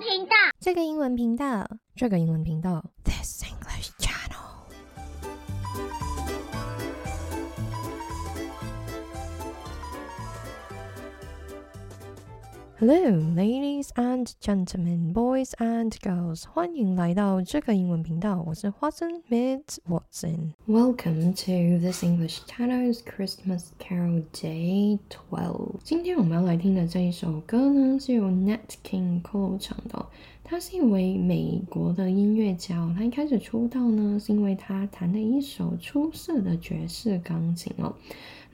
频道，这个英文频道，这个英文频道。Hello, ladies and gentlemen, boys and girls，欢迎来到这个英文频道。我是 Watson Miss Watson。Welcome to this English channel's Christmas Carol Day Twelve。今天我们要来听的这一首歌呢，是由 Nat King Cole 唱的。他是一位美国的音乐家。他一开始出道呢，是因为他弹了一首出色的爵士钢琴哦。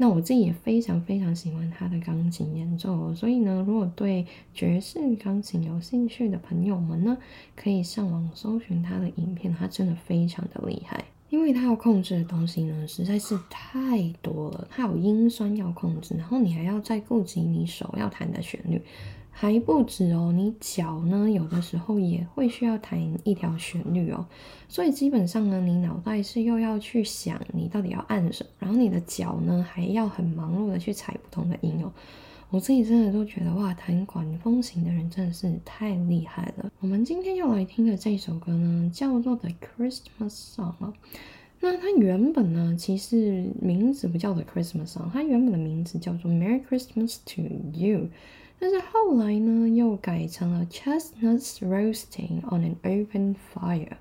那我自己也非常非常喜欢他的钢琴演奏，所以呢，如果对爵士钢琴有兴趣的朋友们呢，可以上网搜寻他的影片，他真的非常的厉害，因为他要控制的东西呢实在是太多了，他有音酸要控制，然后你还要再顾及你手要弹的旋律。还不止哦，你脚呢，有的时候也会需要弹一条旋律哦。所以基本上呢，你脑袋是又要去想你到底要按什么，然后你的脚呢还要很忙碌的去踩不同的音哦。我自己真的都觉得哇，弹管风琴的人真的是太厉害了。我们今天要来听的这首歌呢，叫做《The Christmas Song》哦。那它原本呢，其实名字不叫做《Christmas Song》，它原本的名字叫做《Merry Christmas to You》。但是后来呢，又改成了 Chestnuts Roasting on an Open Fire，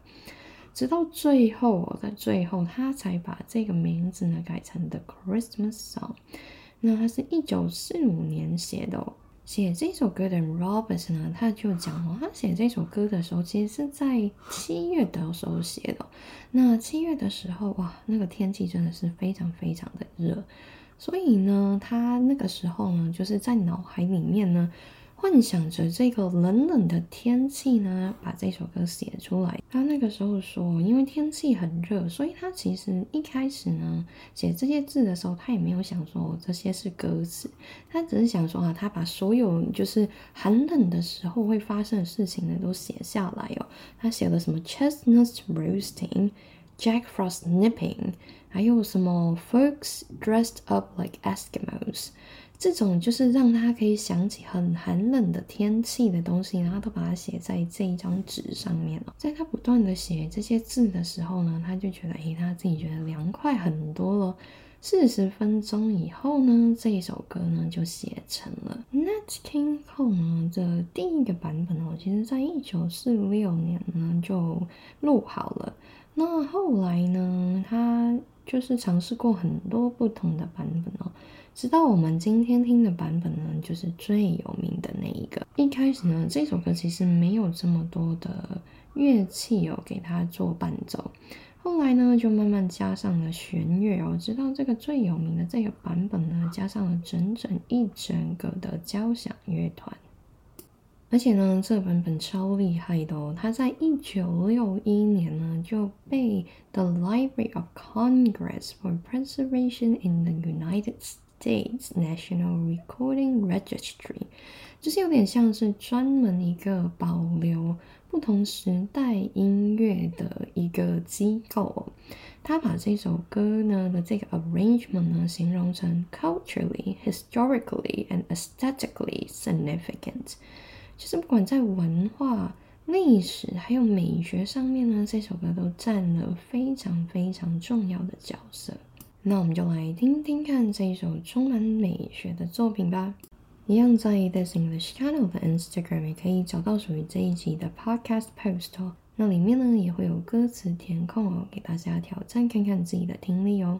直到最后，在最后他才把这个名字呢改成 The Christmas Song。那他是一九四五年写的，写这首歌的 Roberts 呢，他就讲哦，他写这首歌的时候，其实是在七月的时候写的。那七月的时候，哇，那个天气真的是非常非常的热。所以呢，他那个时候呢，就是在脑海里面呢，幻想着这个冷冷的天气呢，把这首歌写出来。他那个时候说，因为天气很热，所以他其实一开始呢，写这些字的时候，他也没有想说这些是歌词，他只是想说啊，他把所有就是寒冷的时候会发生的事情呢，都写下来哦。他写了什么 chestnuts Jack Frost nipping。还有什么 folks dressed up like Eskimos，这种就是让他可以想起很寒冷的天气的东西，然后都把它写在这一张纸上面了。在他不断的写这些字的时候呢，他就觉得，诶，他自己觉得凉快很多了。四十分钟以后呢，这一首歌呢就写成了。Nat King Cole 呢的第一个版本哦，其实在一九四六年呢就录好了。那后来呢，他就是尝试过很多不同的版本哦，直到我们今天听的版本呢，就是最有名的那一个。一开始呢，这首歌其实没有这么多的乐器哦，给它做伴奏。后来呢，就慢慢加上了弦乐哦，直到这个最有名的这个版本呢，加上了整整一整个的交响乐团。而且呢，这个版本超厉害的哦！它在一九六一年呢就被 The Library of Congress for Preservation in the United States National Recording Registry，就是有点像是专门一个保留不同时代音乐的一个机构。他把这首歌呢的这个 arrangement 呢形容成 culturally, historically, and aesthetically significant。就是不管在文化、历史还有美学上面呢，这首歌都占了非常非常重要的角色。那我们就来听听看这一首充满美学的作品吧。一样在 This English Channel 的 Instagram 也可以找到属于这一集的 Podcast Post 哦。那里面呢也会有歌词填空哦，给大家挑战看看自己的听力哦。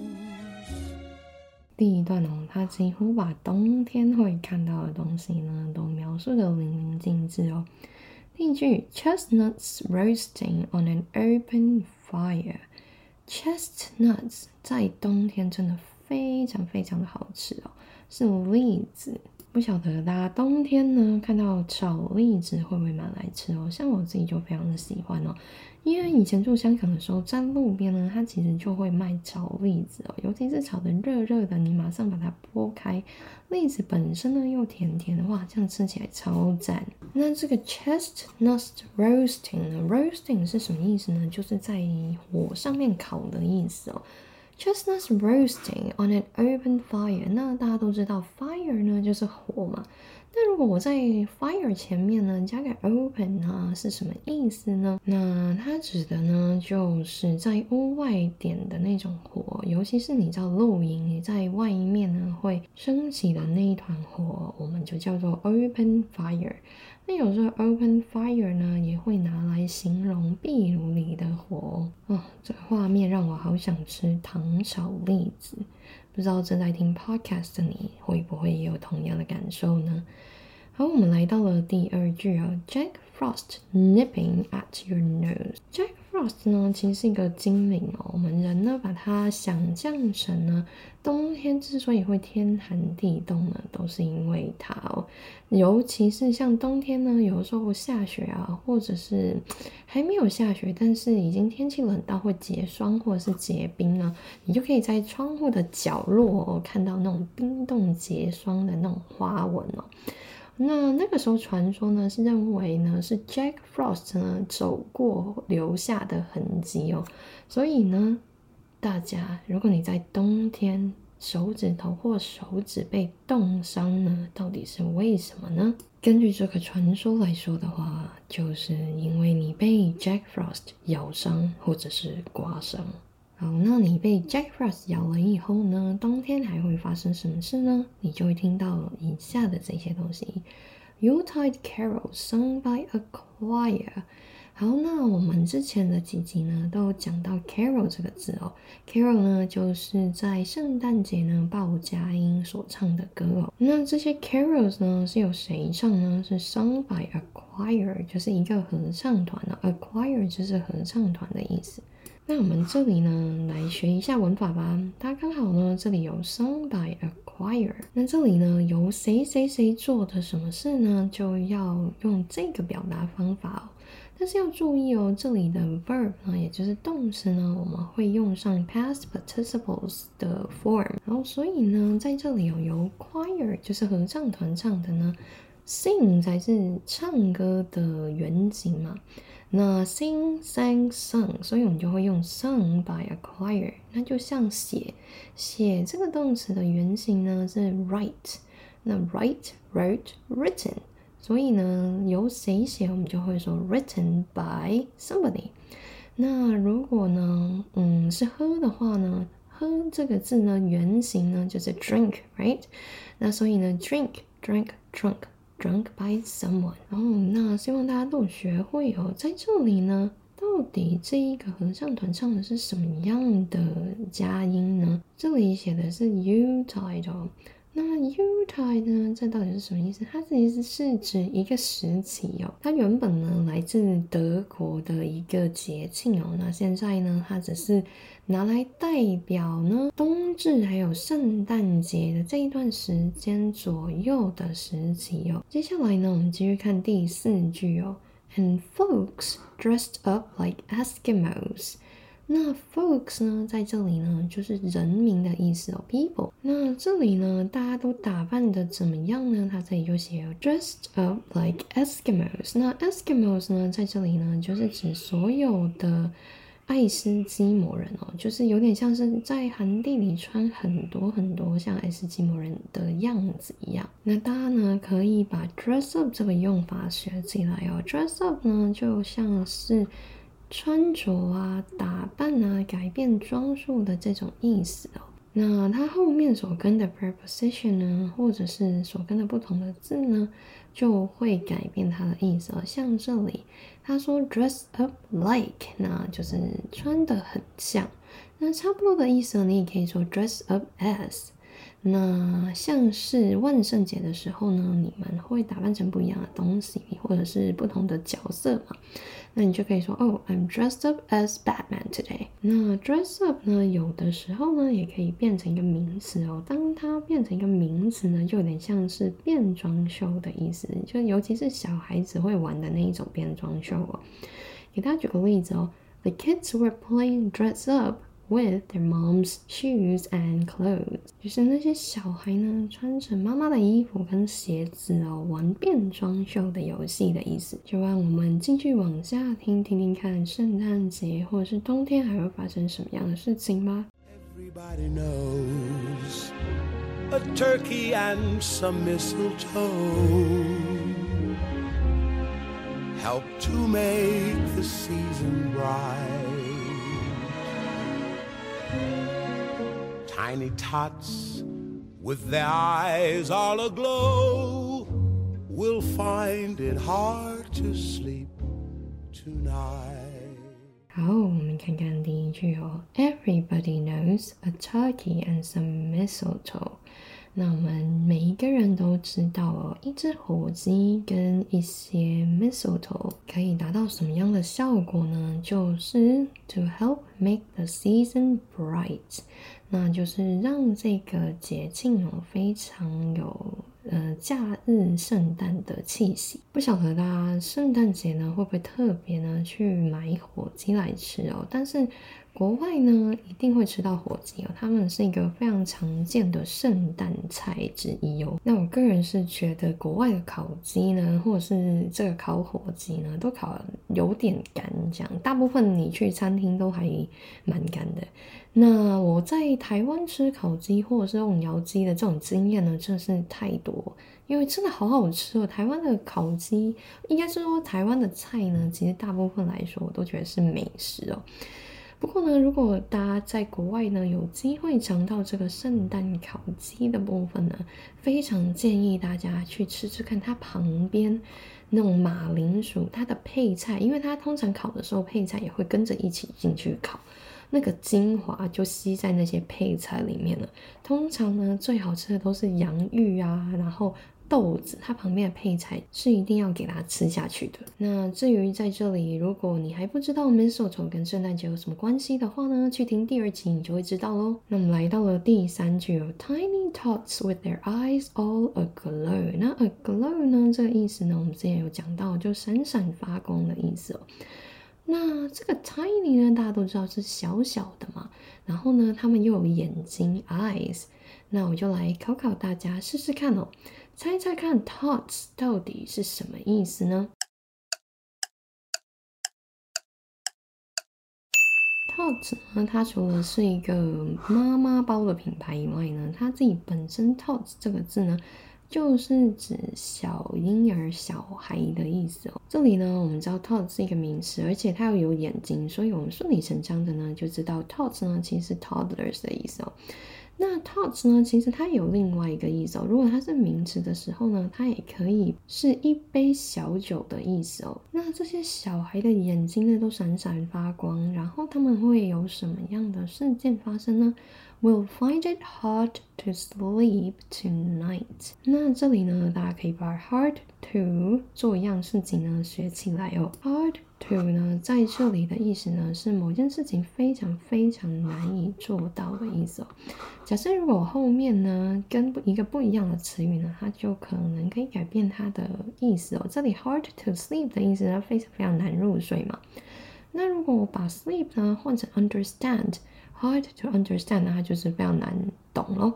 第一段哦，他几乎把冬天会看到的东西呢，都描述的淋漓尽致哦。第一句，chestnuts roasting on an open fire，chestnuts 在冬天真的非常非常的好吃哦，是栗子。不晓得大家冬天呢看到炒栗子会不会买来吃哦？像我自己就非常的喜欢哦，因为以前住香港的时候，在路边呢，它其实就会卖炒栗子哦，尤其是炒的热热的，你马上把它剥开，栗子本身呢又甜甜的，哇，这样吃起来超赞。那这个 chestnut roasting 呢，roasting 是什么意思呢？就是在火上面烤的意思哦。，chestnut roasting on an open fire。那大家都知道，fire 呢就是火嘛。那如果我在 fire 前面呢加个 open 呢，是什么意思呢？那它指的呢就是在屋外点的那种火，尤其是你知道露营，你在外面呢会升起的那一团火，我们就叫做 open fire。那有时候 open fire 呢，也会拿来形容壁炉里的火哦。这画面让我好想吃糖炒栗子，不知道正在听 podcast 的你会不会也有同样的感受呢？好，我们来到了第二句啊，Jack Frost nipping at your nose。Jack Frost 呢，其实是一个精灵哦。我们人呢，把它想象成呢，冬天之所以会天寒地冻呢，都是因为它哦。尤其是像冬天呢，有的时候下雪啊，或者是还没有下雪，但是已经天气冷到会结霜或者是结冰啊，你就可以在窗户的角落哦看到那种冰冻结霜的那种花纹哦。那那个时候传说呢是认为呢是 Jack Frost 呢走过留下的痕迹哦，所以呢大家如果你在冬天手指头或手指被冻伤呢，到底是为什么呢？根据这个传说来说的话，就是因为你被 Jack Frost 咬伤或者是刮伤。好，那你被 Jack Frost 咬了以后呢？当天还会发生什么事呢？你就会听到以下的这些东西：You tied Carol sung by a choir。好，那我们之前的几集呢，都讲到 Carol 这个字哦。Carol 呢，就是在圣诞节呢报佳音所唱的歌哦。那这些 Carols 呢，是由谁唱呢？是 sung by a choir，就是一个合唱团哦。A choir 就是合唱团的意思。那我们这里呢，来学一下文法吧。它刚好呢，这里有 sung by a choir。那这里呢，由谁谁谁做的什么事呢，就要用这个表达方法。但是要注意哦，这里的 verb 呢，也就是动词呢，我们会用上 past participles 的 form。然后所以呢，在这里有由 choir 就是合唱团唱的呢，sing 才是唱歌的原型嘛。那 sing sang sung，所以我们就会用 sung by a choir。那就像写写这个动词的原型呢是 write，那 write wrote written，所以呢由谁写我们就会说 written by somebody。那如果呢嗯是喝的话呢，喝这个字呢原型呢就是 drink，right？那所以呢 drink drank drunk。Drunk by someone，然后那希望大家都学会哦。在这里呢，到底这一个合唱团唱的是什么样的佳音呢？这里写的是 you title。那 Utide 呢？这到底是什么意思？它其实是指一个时期哦。它原本呢来自德国的一个节庆哦。那现在呢，它只是。拿来代表呢冬至还有圣诞节的这一段时间左右的时期哦。接下来呢，我们继续看第四句哦。And folks dressed up like Eskimos。那 folks 呢，在这里呢就是人民的意思哦，people。那这里呢，大家都打扮的怎么样呢？它这里就写 dressed up like Eskimos。那 Eskimos 呢，在这里呢就是指所有的。爱斯基摩人哦，就是有点像是在寒地里穿很多很多像爱斯基摩人的样子一样。那大家呢可以把 dress up 这个用法学起来哦。dress up 呢就像是穿着啊、打扮啊、改变装束的这种意思哦。那它后面所跟的 preposition 呢，或者是所跟的不同的字呢，就会改变它的意思哦。像这里。他说 dress up like，那就是穿的很像。那差不多的意思，你也可以说 dress up as。那像是万圣节的时候呢，你们会打扮成不一样的东西，或者是不同的角色嘛？那你就可以说，哦，I'm dressed up as Batman today。那 dress up 呢，有的时候呢，也可以变成一个名词哦。当它变成一个名词呢，就有点像是变装秀的意思，就尤其是小孩子会玩的那一种变装秀哦。给大家举个例子哦，The kids were playing dress up。With their mom's shoes and clothes，就是那些小孩呢，穿着妈妈的衣服跟鞋子哦，玩变装秀的游戏的意思。就让我们继续往下听，听听看圣诞节或者是冬天还会发生什么样的事情吧。Everybody knows a turkey and some mistletoe help to make the season bright. Tiny tots with their eyes all aglow will find it hard to sleep tonight. 好，我们看看第一句哦。Everybody knows a turkey and some mistletoe. 那我们每一个人都知道哦，一只火鸡跟一些 mistletoe 可以达到什么样的效果呢？就是 to help make the season bright，那就是让这个节庆哦非常有呃假日圣诞的气息。不晓得大家圣诞节呢会不会特别呢去买火鸡来吃哦？但是。国外呢一定会吃到火鸡哦，他们是一个非常常见的圣诞菜之一哦。那我个人是觉得国外的烤鸡呢，或者是这个烤火鸡呢，都烤有点干，这样大部分你去餐厅都还蛮干的。那我在台湾吃烤鸡或者是用窑鸡的这种经验呢，真的是太多，因为真的好好吃哦。台湾的烤鸡，应该是说台湾的菜呢，其实大部分来说我都觉得是美食哦。不过呢，如果大家在国外呢有机会尝到这个圣诞烤鸡的部分呢，非常建议大家去吃吃看它旁边那种马铃薯，它的配菜，因为它通常烤的时候配菜也会跟着一起进去烤，那个精华就吸在那些配菜里面了。通常呢，最好吃的都是洋芋啊，然后。豆子，它旁边的配菜是一定要给它吃下去的。那至于在这里，如果你还不知道 mistletoe 跟圣诞节有什么关系的话呢，去听第二集你就会知道喽。那我们来到了第三句哦，tiny tots with their eyes all aglow。那 aglow 呢，这个意思呢，我们之前有讲到，就闪闪发光的意思哦。那这个 tiny 呢，大家都知道是小小的嘛，然后呢，他们又有眼睛 eyes。那我就来考考大家试试看哦。猜猜看，tots 到底是什么意思呢？tots 呢，它除了是一个妈妈包的品牌以外呢，它自己本身 tots 这个字呢，就是指小婴儿、小孩的意思哦。这里呢，我们知道 tots 是一个名词，而且它又有眼睛，所以我们顺理成章的呢，就知道 tots 呢，其实是 toddlers 的意思哦。那 tots 呢？其实它有另外一个意思哦。如果它是名词的时候呢，它也可以是一杯小酒的意思哦。那这些小孩的眼睛呢，都闪闪发光，然后他们会有什么样的事件发生呢？Will find it hard to sleep tonight。那这里呢，大家可以把 hard to 做一样事情呢学起来哦。Hard to 呢，在这里的意思呢，是某件事情非常非常难以做到的意思哦。假设如果后面呢跟一个不一样的词语呢，它就可能可以改变它的意思哦。这里 hard to sleep 的意思呢，非常非常难入睡嘛。那如果我把 sleep 呢换成 understand。Hard to understand，呢它就是非常难懂咯。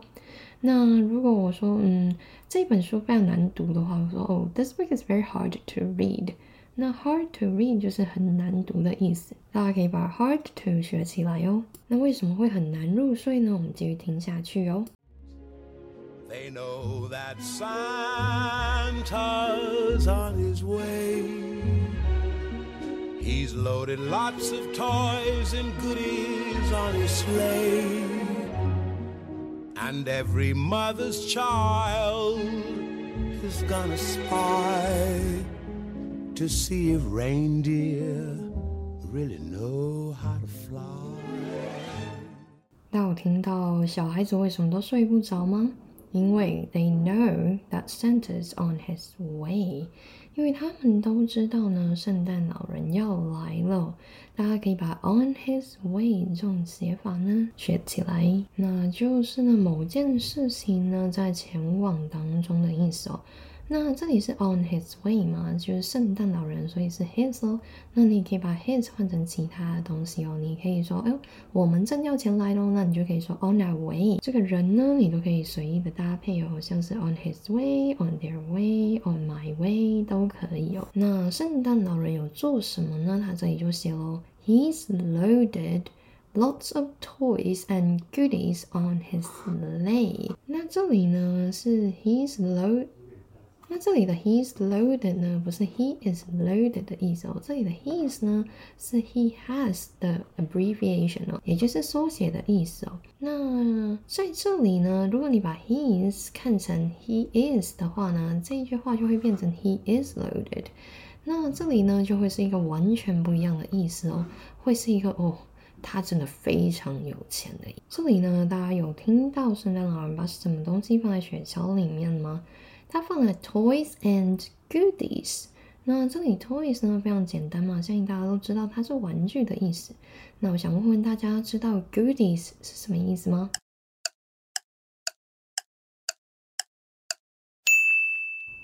那如果我说，嗯，这本书非常难读的话，我说，哦，this book is very hard to read。那 hard to read 就是很难读的意思。大家可以把 hard to 学起来哦。那为什么会很难入睡呢？我们继续听下去哦。They know that Santa's on his way. He's loaded lots of toys and goodies on his sleigh. And every mother's child is gonna spy To see if reindeer really know how to fly. 大家有听到小孩子为什么都睡不着吗？因为 they know that Santa's on his way，因为他们都知道呢，圣诞老人要来了。大家可以把 on his way 这种写法呢学起来，那就是呢某件事情呢在前往当中的意思哦。那这里是 on his way 嘛，就是圣诞老人，所以是 his 哦。那你可以把 his 换成其他的东西哦。你可以说，哎，我们正要前来喽。那你就可以说 on our way。这个人呢，你都可以随意的搭配哦，像是 on his way，on their way，on my way 都可以哦。那圣诞老人有做什么呢？他这里就写喽，He's loaded lots of toys and goodies on his sleigh。那这里呢是 he's load。那这里的 he's loaded 呢，不是 he is loaded 的意思哦，这里的 he's 呢是 he has 的 abbreviation 哦，也就是缩写的意思哦。那在这里呢，如果你把 he's 看成 he is 的话呢，这一句话就会变成 he is loaded。那这里呢，就会是一个完全不一样的意思哦，会是一个哦，他真的非常有钱的。这里呢，大家有听到圣诞老人把什么东西放在雪橇里面吗？他放了 toys and goodies。那这里 toys 呢非常简单嘛，相信大家都知道它是玩具的意思。那我想问问大家，知道 goodies 是什么意思吗？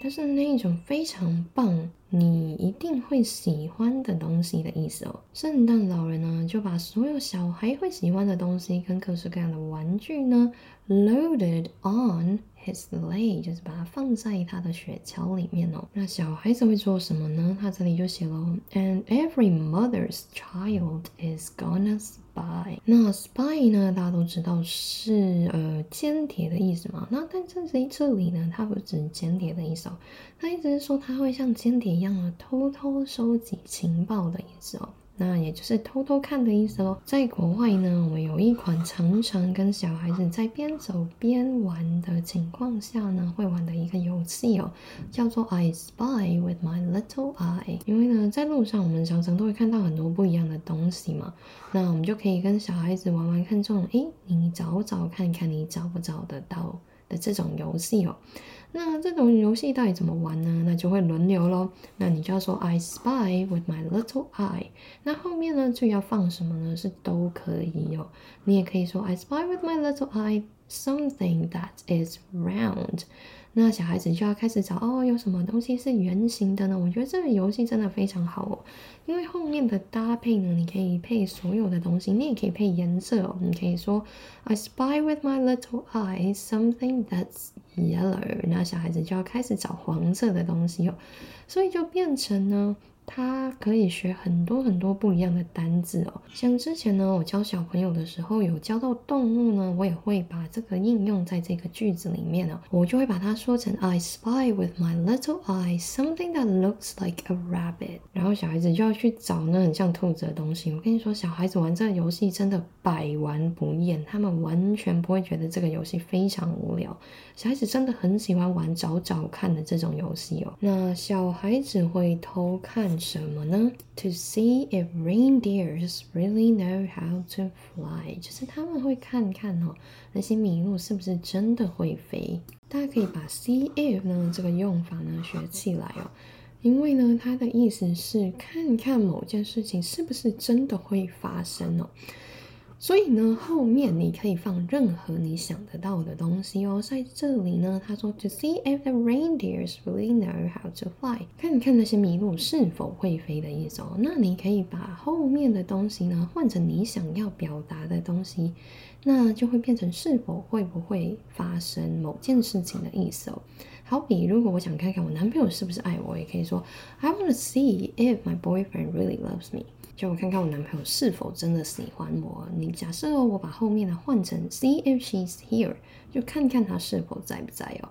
它是那一种非常棒，你一定会喜欢的东西的意思哦。圣诞老人呢就把所有小孩会喜欢的东西跟各式各样的玩具呢 loaded on。His sleigh 就是把它放在他的雪橇里面哦。那小孩子会做什么呢？他这里就写了，And every mother's child is gonna spy。那 spy 呢，大家都知道是呃间谍的意思嘛。那但这在这里呢，它不指间谍的意思哦，它意思是说他会像间谍一样的偷偷收集情报的意思哦。那也就是偷偷看的意思喽。在国外呢，我们有一款常常跟小孩子在边走边玩的情况下呢，会玩的一个游戏哦，叫做 I spy with my little eye。因为呢，在路上我们常常都会看到很多不一样的东西嘛，那我们就可以跟小孩子玩玩看这种，诶，你找找看看你找不找得到的这种游戏哦。那这种游戏到底怎么玩呢？那就会轮流喽。那你就要说 I spy with my little eye。那后面呢就要放什么呢？是都可以哦。你也可以说 I spy with my little eye something that is round。那小孩子就要开始找哦，有什么东西是圆形的呢？我觉得这个游戏真的非常好哦，因为后面的搭配呢，你可以配所有的东西，你也可以配颜色哦。你可以说 I spy with my little eye something that's yellow，那小孩子就要开始找黄色的东西哦，所以就变成呢。它可以学很多很多不一样的单字哦，像之前呢，我教小朋友的时候有教到动物呢，我也会把这个应用在这个句子里面哦，我就会把它说成 I spy with my little eye something that looks like a rabbit，然后小孩子就要去找那很像兔子的东西。我跟你说，小孩子玩这个游戏真的百玩不厌，他们完全不会觉得这个游戏非常无聊。小孩子真的很喜欢玩找找看的这种游戏哦。那小孩子会偷看什么呢？To see if reindeers really know how to fly，就是他们会看看哦，那些麋鹿是不是真的会飞？大家可以把 see if 呢这个用法呢学起来哦，因为呢它的意思是看看某件事情是不是真的会发生哦。所以呢，后面你可以放任何你想得到的东西哦。在这里呢，他说 To see if the reindeers really know how to fly，看看那些麋鹿是否会飞的意思哦。那你可以把后面的东西呢换成你想要表达的东西，那就会变成是否会不会发生某件事情的意思哦。好比如果我想看看我男朋友是不是爱我，也可以说 I want to see if my boyfriend really loves me。就我看看我男朋友是否真的喜欢我。你假设，我把后面的换成 see if she's here，就看看他是否在不在哦。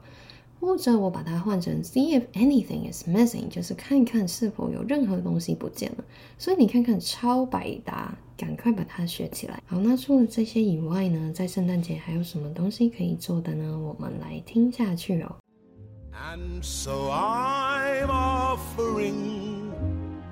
或者我把它换成 see if anything is missing，就是看看是否有任何东西不见了。所以你看看超百搭，赶快把它学起来。好，那除了这些以外呢，在圣诞节还有什么东西可以做的呢？我们来听下去哦。And so I'm offering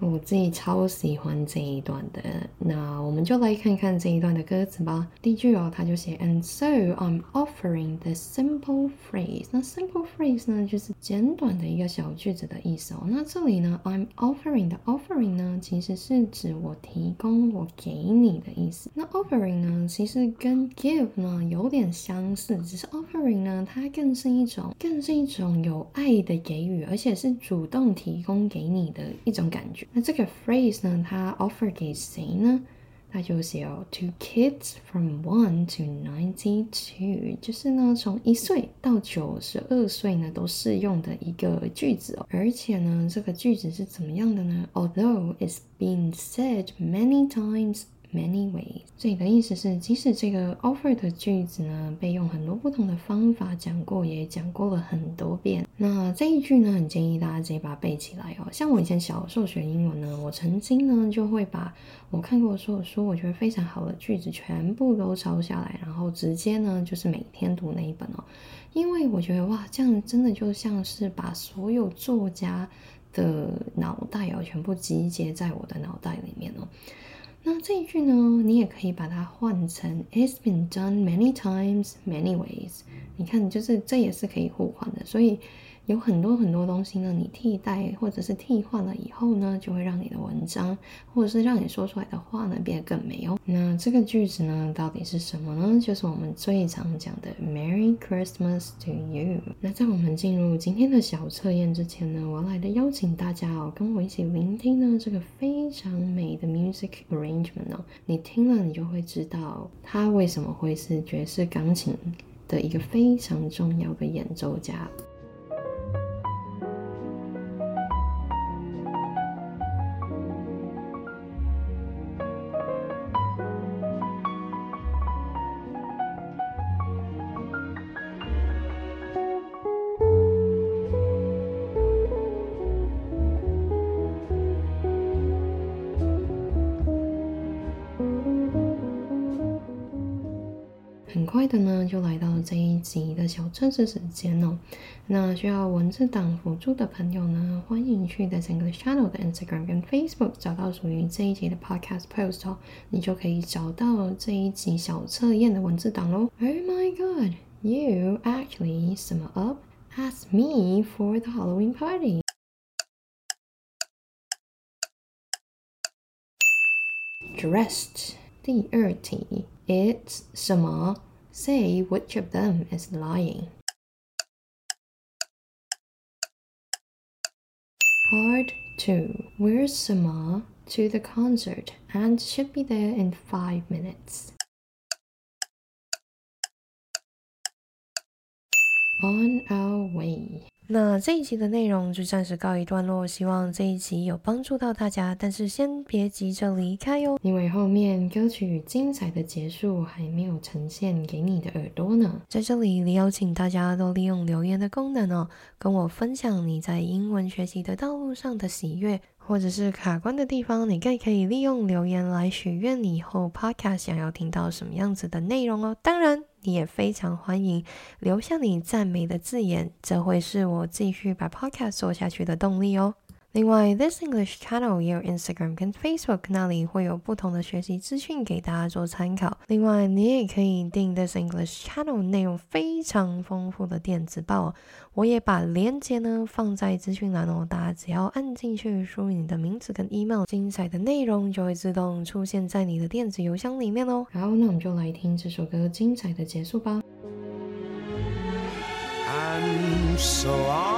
我自己超喜欢这一段的，那我们就来看看这一段的歌词吧。第一句哦，他就写，And so I'm offering the simple phrase。那 simple phrase 呢，就是简短的一个小句子的意思哦。那这里呢，I'm offering 的 offering 呢，其实是指我提供、我给你的意思。那 offering 呢，其实跟 give 呢有点相似，只是 offering 呢，它更是一种，更是一种有爱的给予，而且是主动提供给你的一种感觉。那这个 phrase 呢，它 offer 给谁呢？那就写哦，to kids from one to ninety two，就是呢，从一岁到九十二岁呢都适用的一个句子哦。而且呢，这个句子是怎么样的呢？Although it's been said many times。 Many ways，这里的意思是，即使这个 offer 的句子呢，被用很多不同的方法讲过，也讲过了很多遍。那这一句呢，很建议大家直接把它背起来哦。像我以前小时候学英文呢，我曾经呢就会把我看过所有书，我觉得非常好的句子全部都抄下来，然后直接呢就是每天读那一本哦。因为我觉得哇，这样真的就像是把所有作家的脑袋哦全部集结在我的脑袋里面哦。那这一句呢，你也可以把它换成 "It's been done many times, many ways"。你看，就是这也是可以互换的，所以。有很多很多东西呢，你替代或者是替换了以后呢，就会让你的文章或者是让你说出来的话呢变得更美哦。那这个句子呢，到底是什么呢？就是我们最常讲的 "Merry Christmas to you"。那在我们进入今天的小测验之前呢，我来的邀请大家哦，跟我一起聆听呢这个非常美的 music arrangement 哦。你听了，你就会知道它为什么会是爵士钢琴的一个非常重要的演奏家。集的小测试时间哦。那需要文字档辅助的朋友呢，欢迎去 The English Channel 的 Instagram 跟 Facebook 找到属于这一集的 Podcast post 哦，你就可以找到这一集小测验的文字档喽。Oh my god, you actually sum up as me for the Halloween party. Dressed 第二题，It's 什么？Say which of them is lying. Part 2. Where's Sama to the concert and should be there in 5 minutes. On our way. 那这一集的内容就暂时告一段落，希望这一集有帮助到大家。但是先别急着离开哟，因为后面歌曲精彩的结束还没有呈现给你的耳朵呢。在这里，你邀请大家都利用留言的功能哦，跟我分享你在英文学习的道路上的喜悦。或者是卡关的地方，你更可以利用留言来许愿你以后 podcast 想要听到什么样子的内容哦。当然，你也非常欢迎留下你赞美的字眼，这会是我继续把 podcast 做下去的动力哦。另外，This English Channel 也有 Instagram 跟 Facebook，那里会有不同的学习资讯给大家做参考。另外，你也可以订 This English Channel 内容非常丰富的电子报，我也把链接呢放在资讯栏哦。大家只要按进去，输入你的名字跟 email，精彩的内容就会自动出现在你的电子邮箱里面哦。好，那我们就来听这首歌精彩的结束吧。And so I'm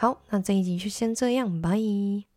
好，那这一集就先这样，拜。